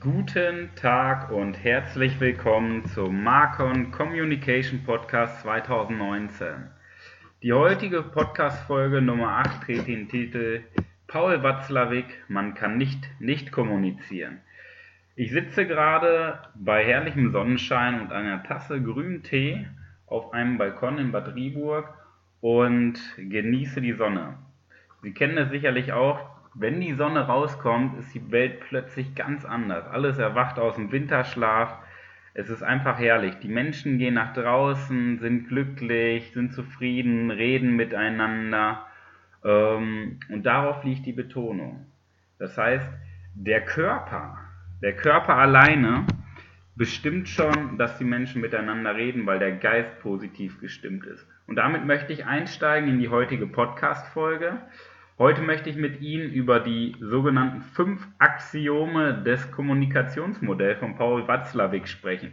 Guten Tag und herzlich willkommen zum Marcon Communication Podcast 2019. Die heutige Podcast-Folge Nummer 8 trägt den Titel Paul Watzlawick, man kann nicht nicht kommunizieren. Ich sitze gerade bei herrlichem Sonnenschein und einer Tasse grünen Tee auf einem Balkon in Bad Rieburg und genieße die Sonne. Sie kennen es sicherlich auch, wenn die Sonne rauskommt, ist die Welt plötzlich ganz anders. Alles erwacht aus dem Winterschlaf. Es ist einfach herrlich. Die Menschen gehen nach draußen, sind glücklich, sind zufrieden, reden miteinander. Ähm, und darauf liegt die Betonung. Das heißt, der Körper, der Körper alleine bestimmt schon, dass die Menschen miteinander reden, weil der Geist positiv gestimmt ist. Und damit möchte ich einsteigen in die heutige Podcast-Folge. Heute möchte ich mit Ihnen über die sogenannten fünf Axiome des Kommunikationsmodells von Paul Watzlawick sprechen.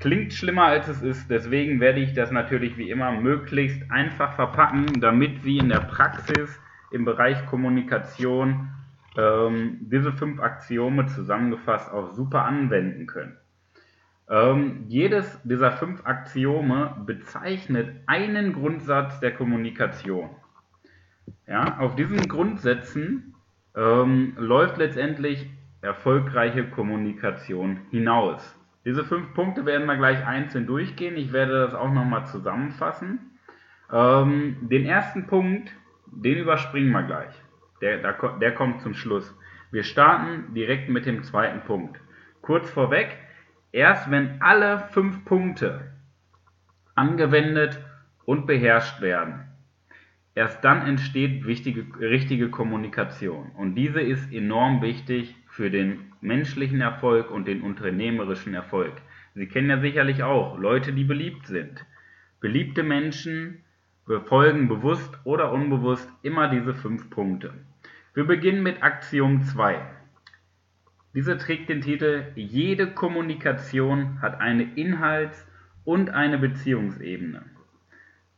Klingt schlimmer als es ist, deswegen werde ich das natürlich wie immer möglichst einfach verpacken, damit Sie in der Praxis im Bereich Kommunikation ähm, diese fünf Axiome zusammengefasst auch super anwenden können. Ähm, jedes dieser fünf Axiome bezeichnet einen Grundsatz der Kommunikation. Ja, auf diesen Grundsätzen ähm, läuft letztendlich erfolgreiche Kommunikation hinaus. Diese fünf Punkte werden wir gleich einzeln durchgehen. Ich werde das auch nochmal zusammenfassen. Ähm, den ersten Punkt, den überspringen wir gleich. Der, der, der kommt zum Schluss. Wir starten direkt mit dem zweiten Punkt. Kurz vorweg, erst wenn alle fünf Punkte angewendet und beherrscht werden, Erst dann entsteht richtige Kommunikation. Und diese ist enorm wichtig für den menschlichen Erfolg und den unternehmerischen Erfolg. Sie kennen ja sicherlich auch Leute, die beliebt sind. Beliebte Menschen befolgen bewusst oder unbewusst immer diese fünf Punkte. Wir beginnen mit Aktion 2. Diese trägt den Titel Jede Kommunikation hat eine Inhalts- und eine Beziehungsebene.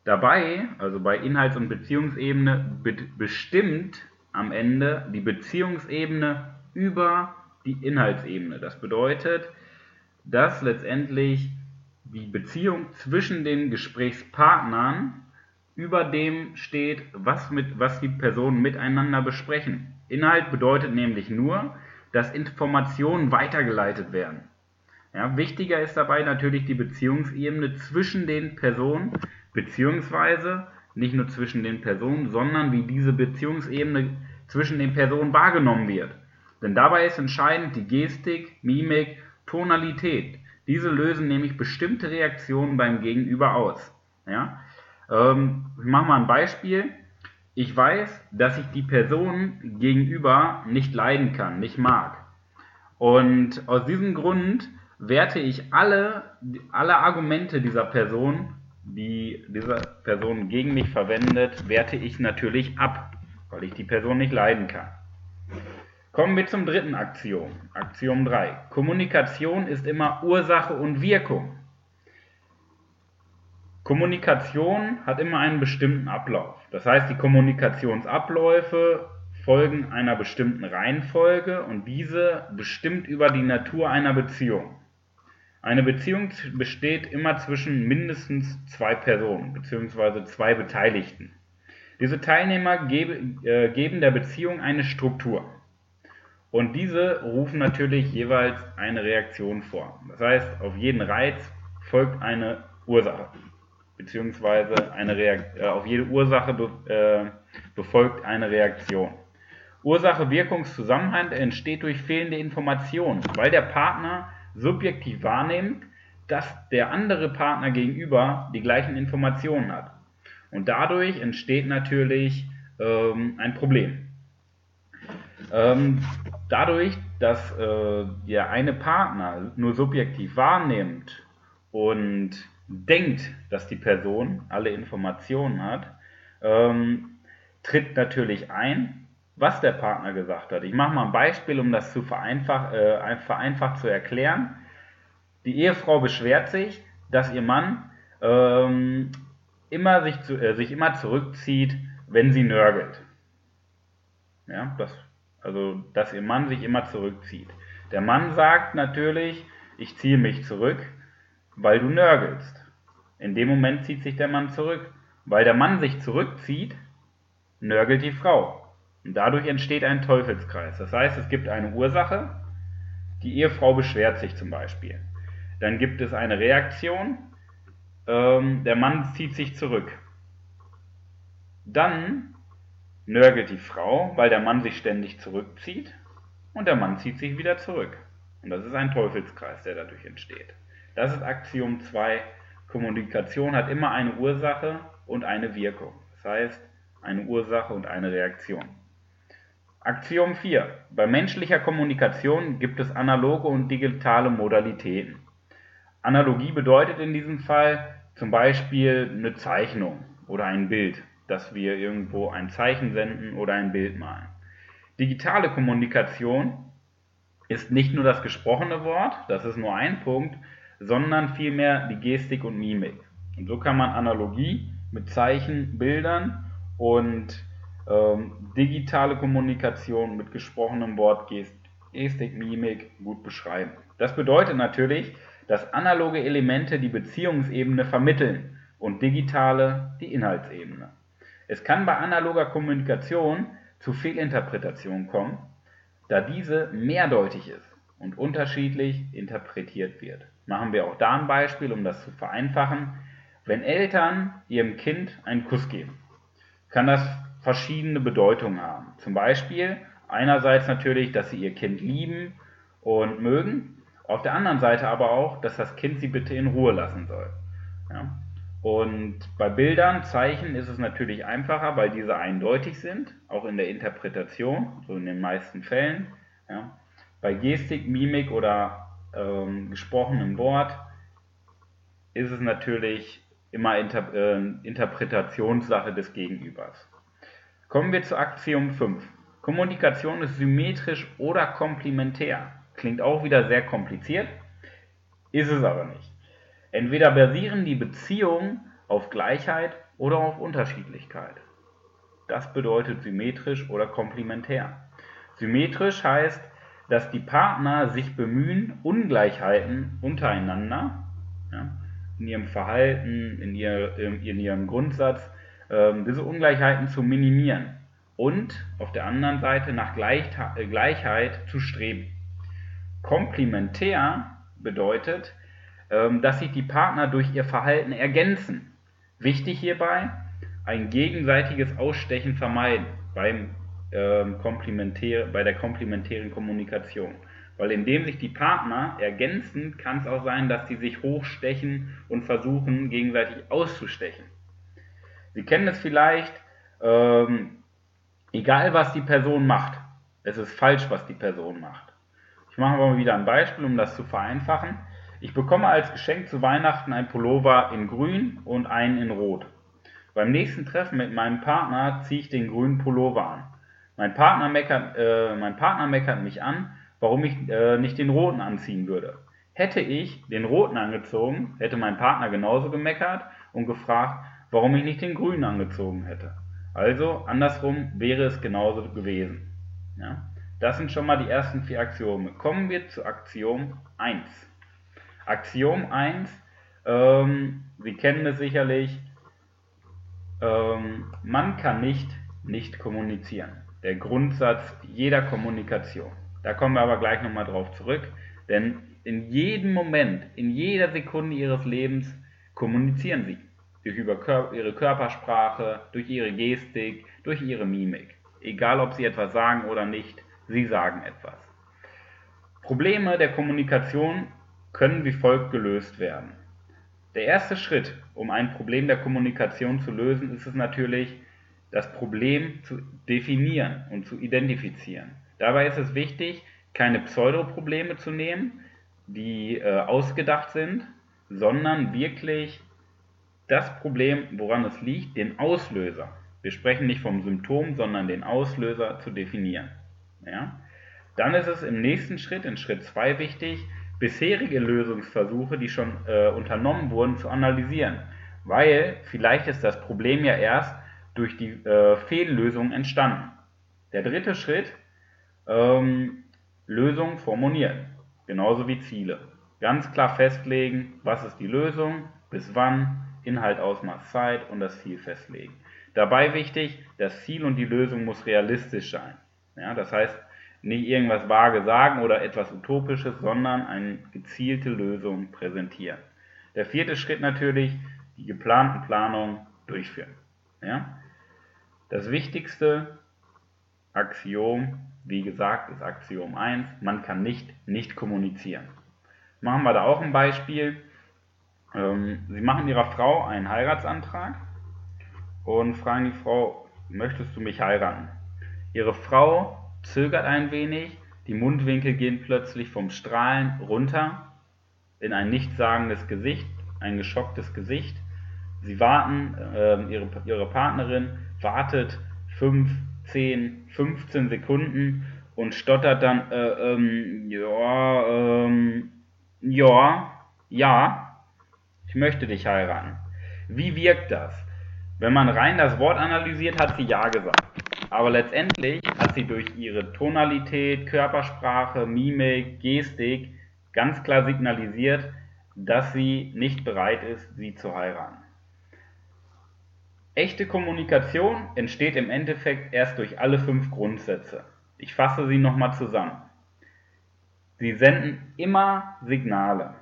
Dabei, also bei Inhalts- und Beziehungsebene, bestimmt am Ende die Beziehungsebene über die Inhaltsebene. Das bedeutet, dass letztendlich die Beziehung zwischen den Gesprächspartnern über dem steht, was, mit, was die Personen miteinander besprechen. Inhalt bedeutet nämlich nur, dass Informationen weitergeleitet werden. Ja, wichtiger ist dabei natürlich die Beziehungsebene zwischen den Personen, beziehungsweise nicht nur zwischen den Personen, sondern wie diese Beziehungsebene zwischen den Personen wahrgenommen wird. Denn dabei ist entscheidend die Gestik, Mimik, Tonalität. Diese lösen nämlich bestimmte Reaktionen beim Gegenüber aus. Ja? Ähm, ich mache mal ein Beispiel. Ich weiß, dass ich die Person gegenüber nicht leiden kann, nicht mag. Und aus diesem Grund werte ich alle, alle Argumente dieser Person die diese Person gegen mich verwendet, werte ich natürlich ab, weil ich die Person nicht leiden kann. Kommen wir zum dritten Axiom. Axiom 3. Kommunikation ist immer Ursache und Wirkung. Kommunikation hat immer einen bestimmten Ablauf. Das heißt, die Kommunikationsabläufe folgen einer bestimmten Reihenfolge und diese bestimmt über die Natur einer Beziehung. Eine Beziehung besteht immer zwischen mindestens zwei Personen bzw. zwei Beteiligten. Diese Teilnehmer äh, geben der Beziehung eine Struktur. Und diese rufen natürlich jeweils eine Reaktion vor. Das heißt, auf jeden Reiz folgt eine Ursache, beziehungsweise eine äh, auf jede Ursache be äh, befolgt eine Reaktion. Ursache-Wirkungszusammenhang entsteht durch fehlende Informationen, weil der Partner subjektiv wahrnimmt, dass der andere Partner gegenüber die gleichen Informationen hat. Und dadurch entsteht natürlich ähm, ein Problem. Ähm, dadurch, dass äh, der eine Partner nur subjektiv wahrnimmt und denkt, dass die Person alle Informationen hat, ähm, tritt natürlich ein, was der Partner gesagt hat. Ich mache mal ein Beispiel, um das zu vereinfach, äh, vereinfacht zu erklären. Die Ehefrau beschwert sich, dass ihr Mann ähm, immer sich, zu, äh, sich immer zurückzieht, wenn sie nörgelt. Ja, das, also, dass ihr Mann sich immer zurückzieht. Der Mann sagt natürlich, ich ziehe mich zurück, weil du nörgelst. In dem Moment zieht sich der Mann zurück. Weil der Mann sich zurückzieht, nörgelt die Frau. Und dadurch entsteht ein Teufelskreis. Das heißt, es gibt eine Ursache, die Ehefrau beschwert sich zum Beispiel. Dann gibt es eine Reaktion, ähm, der Mann zieht sich zurück. Dann nörgelt die Frau, weil der Mann sich ständig zurückzieht und der Mann zieht sich wieder zurück. Und das ist ein Teufelskreis, der dadurch entsteht. Das ist Axiom 2. Kommunikation hat immer eine Ursache und eine Wirkung. Das heißt, eine Ursache und eine Reaktion. Axiom 4. Bei menschlicher Kommunikation gibt es analoge und digitale Modalitäten. Analogie bedeutet in diesem Fall zum Beispiel eine Zeichnung oder ein Bild, dass wir irgendwo ein Zeichen senden oder ein Bild malen. Digitale Kommunikation ist nicht nur das gesprochene Wort, das ist nur ein Punkt, sondern vielmehr die Gestik und Mimik. Und so kann man Analogie mit Zeichen, Bildern und ähm, digitale Kommunikation mit gesprochenem Wort, Gestik, Mimik gut beschreiben. Das bedeutet natürlich, dass analoge Elemente die Beziehungsebene vermitteln und digitale die Inhaltsebene. Es kann bei analoger Kommunikation zu Fehlinterpretationen kommen, da diese mehrdeutig ist und unterschiedlich interpretiert wird. Machen wir auch da ein Beispiel, um das zu vereinfachen. Wenn Eltern ihrem Kind einen Kuss geben, kann das verschiedene Bedeutungen haben. Zum Beispiel einerseits natürlich, dass sie ihr Kind lieben und mögen, auf der anderen Seite aber auch, dass das Kind sie bitte in Ruhe lassen soll. Ja? Und bei Bildern, Zeichen ist es natürlich einfacher, weil diese eindeutig sind, auch in der Interpretation, so in den meisten Fällen. Ja. Bei Gestik, Mimik oder ähm, gesprochenem Wort ist es natürlich immer Inter äh, Interpretationssache des Gegenübers. Kommen wir zu Aktion 5. Kommunikation ist symmetrisch oder komplementär. Klingt auch wieder sehr kompliziert, ist es aber nicht. Entweder basieren die Beziehungen auf Gleichheit oder auf Unterschiedlichkeit. Das bedeutet symmetrisch oder komplementär. Symmetrisch heißt, dass die Partner sich bemühen, Ungleichheiten untereinander ja, in ihrem Verhalten, in, ihr, in ihrem Grundsatz, diese Ungleichheiten zu minimieren und auf der anderen Seite nach Gleichheit zu streben. Komplementär bedeutet, ähm, dass sich die Partner durch ihr Verhalten ergänzen. Wichtig hierbei, ein gegenseitiges Ausstechen vermeiden beim, ähm, komplementär, bei der komplementären Kommunikation. Weil indem sich die Partner ergänzen, kann es auch sein, dass sie sich hochstechen und versuchen, gegenseitig auszustechen. Sie kennen es vielleicht, ähm, egal was die Person macht, es ist falsch, was die Person macht. Ich mache mal wieder ein Beispiel, um das zu vereinfachen. Ich bekomme als Geschenk zu Weihnachten ein Pullover in grün und einen in rot. Beim nächsten Treffen mit meinem Partner ziehe ich den grünen Pullover an. Mein Partner meckert, äh, mein Partner meckert mich an, warum ich äh, nicht den roten anziehen würde. Hätte ich den roten angezogen, hätte mein Partner genauso gemeckert und gefragt, warum ich nicht den grünen angezogen hätte. Also andersrum wäre es genauso gewesen. Ja? Das sind schon mal die ersten vier Axiome. Kommen wir zu Axiom 1. Axiom 1, ähm, Sie kennen es sicherlich, ähm, man kann nicht nicht kommunizieren. Der Grundsatz jeder Kommunikation. Da kommen wir aber gleich nochmal drauf zurück, denn in jedem Moment, in jeder Sekunde Ihres Lebens kommunizieren Sie. Durch Ihre Körpersprache, durch Ihre Gestik, durch Ihre Mimik. Egal, ob Sie etwas sagen oder nicht, Sie sagen etwas. Probleme der Kommunikation können wie folgt gelöst werden. Der erste Schritt, um ein Problem der Kommunikation zu lösen, ist es natürlich, das Problem zu definieren und zu identifizieren. Dabei ist es wichtig, keine Pseudoprobleme zu nehmen, die äh, ausgedacht sind, sondern wirklich das Problem, woran es liegt, den Auslöser. Wir sprechen nicht vom Symptom, sondern den Auslöser zu definieren. Ja? Dann ist es im nächsten Schritt, in Schritt 2 wichtig, bisherige Lösungsversuche, die schon äh, unternommen wurden, zu analysieren. Weil vielleicht ist das Problem ja erst durch die äh, Fehllösung entstanden. Der dritte Schritt, ähm, Lösungen formulieren, genauso wie Ziele. Ganz klar festlegen, was ist die Lösung, bis wann, Inhalt, Ausmaß, Zeit und das Ziel festlegen. Dabei wichtig, das Ziel und die Lösung muss realistisch sein. Ja, das heißt, nicht irgendwas vage sagen oder etwas Utopisches, sondern eine gezielte Lösung präsentieren. Der vierte Schritt natürlich, die geplanten Planungen durchführen. Ja? Das wichtigste Axiom, wie gesagt, ist Axiom 1, man kann nicht nicht kommunizieren. Machen wir da auch ein Beispiel. Ähm, Sie machen Ihrer Frau einen Heiratsantrag und fragen die Frau, möchtest du mich heiraten? Ihre Frau zögert ein wenig, die Mundwinkel gehen plötzlich vom Strahlen runter in ein nichtssagendes Gesicht, ein geschocktes Gesicht. Sie warten, äh, ihre, ihre Partnerin wartet 5, 10, 15 Sekunden und stottert dann, äh, ähm, ja, ähm, ja, ja, ich möchte dich heiraten. Wie wirkt das? Wenn man rein das Wort analysiert, hat sie Ja gesagt. Aber letztendlich hat sie durch ihre Tonalität, Körpersprache, Mimik, Gestik ganz klar signalisiert, dass sie nicht bereit ist, sie zu heiraten. Echte Kommunikation entsteht im Endeffekt erst durch alle fünf Grundsätze. Ich fasse sie nochmal zusammen. Sie senden immer Signale.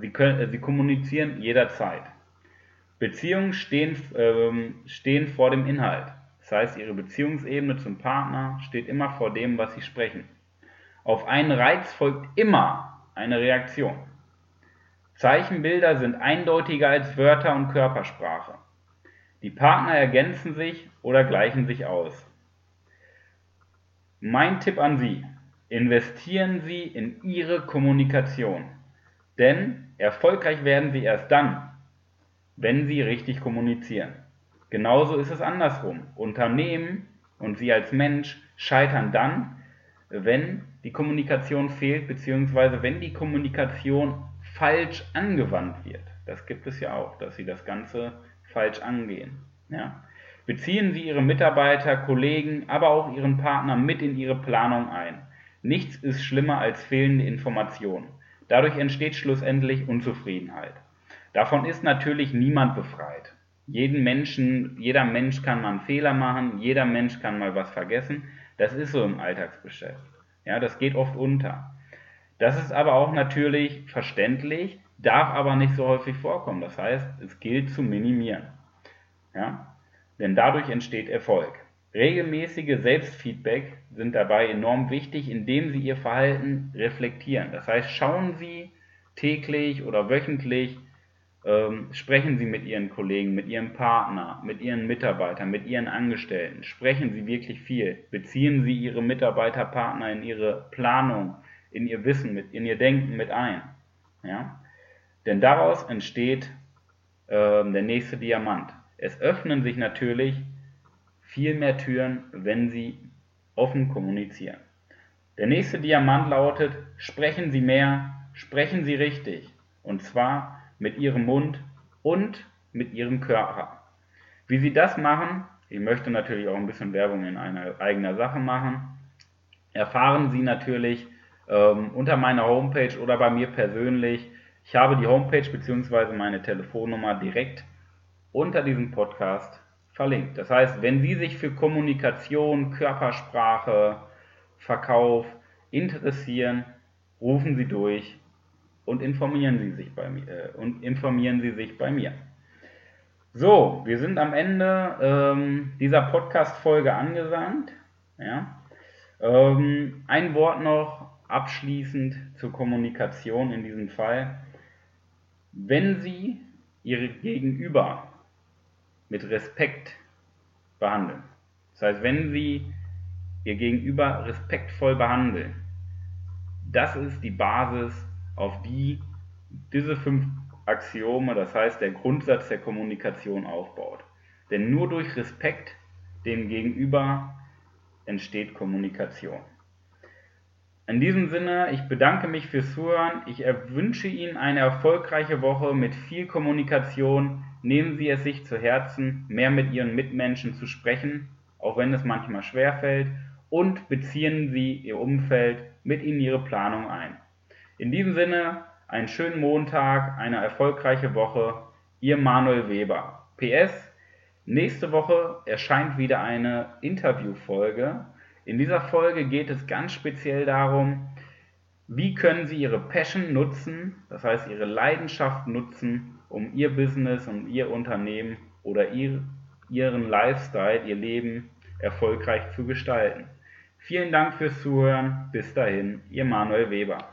Sie, können, sie kommunizieren jederzeit. Beziehungen stehen, ähm, stehen vor dem Inhalt. Das heißt, ihre Beziehungsebene zum Partner steht immer vor dem, was sie sprechen. Auf einen Reiz folgt immer eine Reaktion. Zeichenbilder sind eindeutiger als Wörter und Körpersprache. Die Partner ergänzen sich oder gleichen sich aus. Mein Tipp an Sie, investieren Sie in Ihre Kommunikation. Denn erfolgreich werden Sie erst dann, wenn Sie richtig kommunizieren. Genauso ist es andersrum. Unternehmen und Sie als Mensch scheitern dann, wenn die Kommunikation fehlt, beziehungsweise wenn die Kommunikation falsch angewandt wird. Das gibt es ja auch, dass Sie das Ganze falsch angehen. Ja? Beziehen Sie Ihre Mitarbeiter, Kollegen, aber auch Ihren Partner mit in Ihre Planung ein. Nichts ist schlimmer als fehlende Informationen. Dadurch entsteht schlussendlich Unzufriedenheit. Davon ist natürlich niemand befreit. Jeden Menschen, jeder Mensch kann mal einen Fehler machen, jeder Mensch kann mal was vergessen. Das ist so im Alltagsgeschäft. Ja, das geht oft unter. Das ist aber auch natürlich verständlich, darf aber nicht so häufig vorkommen. Das heißt, es gilt zu minimieren. Ja? Denn dadurch entsteht Erfolg. Regelmäßige Selbstfeedback sind dabei enorm wichtig, indem Sie Ihr Verhalten reflektieren. Das heißt, schauen Sie täglich oder wöchentlich, ähm, sprechen Sie mit Ihren Kollegen, mit Ihrem Partner, mit Ihren Mitarbeitern, mit Ihren Angestellten. Sprechen Sie wirklich viel. Beziehen Sie Ihre Mitarbeiter, Partner in Ihre Planung, in Ihr Wissen, mit, in Ihr Denken mit ein. Ja? Denn daraus entsteht äh, der nächste Diamant. Es öffnen sich natürlich viel mehr Türen, wenn Sie offen kommunizieren. Der nächste Diamant lautet, sprechen Sie mehr, sprechen Sie richtig. Und zwar mit Ihrem Mund und mit Ihrem Körper. Wie Sie das machen, ich möchte natürlich auch ein bisschen Werbung in einer eigener Sache machen, erfahren Sie natürlich ähm, unter meiner Homepage oder bei mir persönlich. Ich habe die Homepage bzw. meine Telefonnummer direkt unter diesem Podcast verlinkt. Das heißt, wenn Sie sich für Kommunikation, Körpersprache, Verkauf interessieren, rufen Sie durch und informieren Sie sich bei mir. Äh, und informieren Sie sich bei mir. So, wir sind am Ende ähm, dieser Podcast-Folge angesandt. Ja. Ähm, ein Wort noch abschließend zur Kommunikation in diesem Fall. Wenn Sie Ihre Gegenüber mit Respekt behandeln. Das heißt, wenn Sie Ihr Gegenüber respektvoll behandeln, das ist die Basis, auf die diese fünf Axiome, das heißt der Grundsatz der Kommunikation aufbaut. Denn nur durch Respekt dem Gegenüber entsteht Kommunikation. In diesem Sinne, ich bedanke mich fürs Zuhören. Ich wünsche Ihnen eine erfolgreiche Woche mit viel Kommunikation. Nehmen Sie es sich zu Herzen, mehr mit Ihren Mitmenschen zu sprechen, auch wenn es manchmal schwerfällt. und beziehen Sie Ihr Umfeld mit in Ihre Planung ein. In diesem Sinne, einen schönen Montag, eine erfolgreiche Woche. Ihr Manuel Weber. PS, nächste Woche erscheint wieder eine Interviewfolge. In dieser Folge geht es ganz speziell darum, wie können Sie Ihre Passion nutzen, das heißt Ihre Leidenschaft nutzen, um Ihr Business und Ihr Unternehmen oder Ihr, Ihren Lifestyle, Ihr Leben erfolgreich zu gestalten. Vielen Dank fürs Zuhören. Bis dahin, Ihr Manuel Weber.